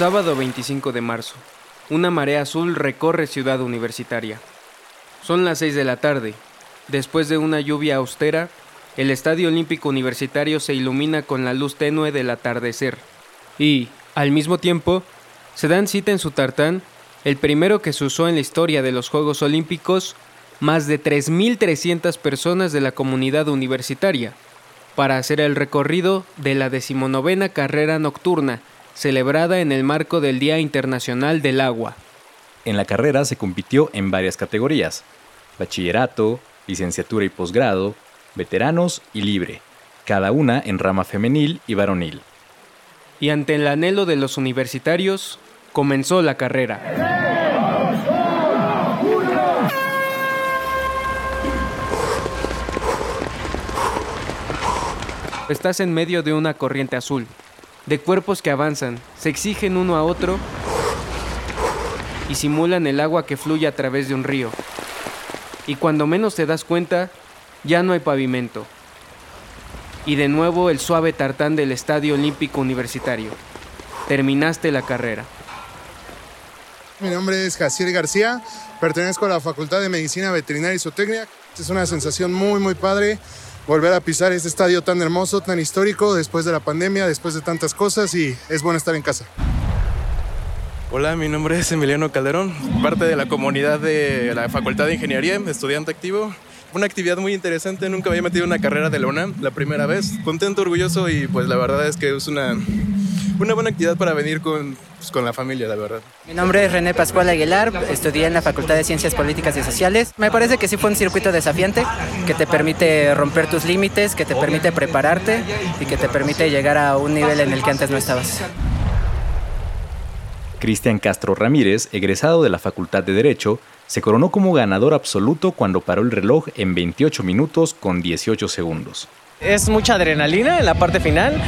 Sábado 25 de marzo. Una marea azul recorre Ciudad Universitaria. Son las 6 de la tarde. Después de una lluvia austera, el Estadio Olímpico Universitario se ilumina con la luz tenue del atardecer. Y, al mismo tiempo, se dan cita en su tartán, el primero que se usó en la historia de los Juegos Olímpicos, más de 3.300 personas de la comunidad universitaria, para hacer el recorrido de la decimonovena carrera nocturna, celebrada en el marco del Día Internacional del Agua. En la carrera se compitió en varias categorías, bachillerato, licenciatura y posgrado, veteranos y libre, cada una en rama femenil y varonil. Y ante el anhelo de los universitarios, comenzó la carrera. Estás en medio de una corriente azul, de cuerpos que avanzan, se exigen uno a otro y simulan el agua que fluye a través de un río. Y cuando menos te das cuenta, ya no hay pavimento. Y de nuevo el suave tartán del Estadio Olímpico Universitario. Terminaste la carrera. Mi nombre es Jaciel García, pertenezco a la Facultad de Medicina Veterinaria y Zootecnia. Es una sensación muy, muy padre volver a pisar este estadio tan hermoso, tan histórico, después de la pandemia, después de tantas cosas y es bueno estar en casa. Hola, mi nombre es Emiliano Calderón, parte de la comunidad de la Facultad de Ingeniería, estudiante activo. Una actividad muy interesante, nunca había metido una carrera de la UNAM, la primera vez. Contento, orgulloso y pues la verdad es que es una, una buena actividad para venir con, pues, con la familia, la verdad. Mi nombre es René Pascual Aguilar, estudié en la Facultad de Ciencias Políticas y Sociales. Me parece que sí fue un circuito desafiante que te permite romper tus límites, que te permite prepararte y que te permite llegar a un nivel en el que antes no estabas. Cristian Castro Ramírez, egresado de la Facultad de Derecho, se coronó como ganador absoluto cuando paró el reloj en 28 minutos con 18 segundos. Es mucha adrenalina en la parte final.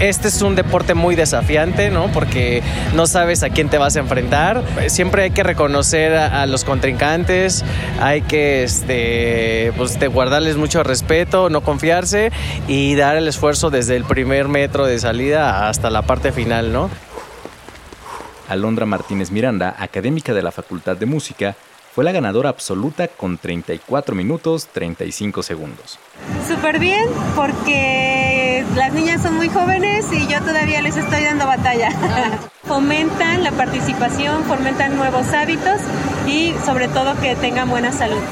Este es un deporte muy desafiante, ¿no? Porque no sabes a quién te vas a enfrentar. Siempre hay que reconocer a, los contrincantes, hay que este, pues, guardarles mucho respeto, no confiarse y dar el esfuerzo desde el primer metro de salida hasta la parte final, ¿no? Alondra Martínez Miranda, académica de la Facultad de Música, fue la ganadora absoluta con 34 minutos 35 segundos. Súper bien, porque las niñas son muy jóvenes y yo todavía les estoy dando batalla. fomentan la participación, fomentan nuevos hábitos y sobre todo que tengan buena salud.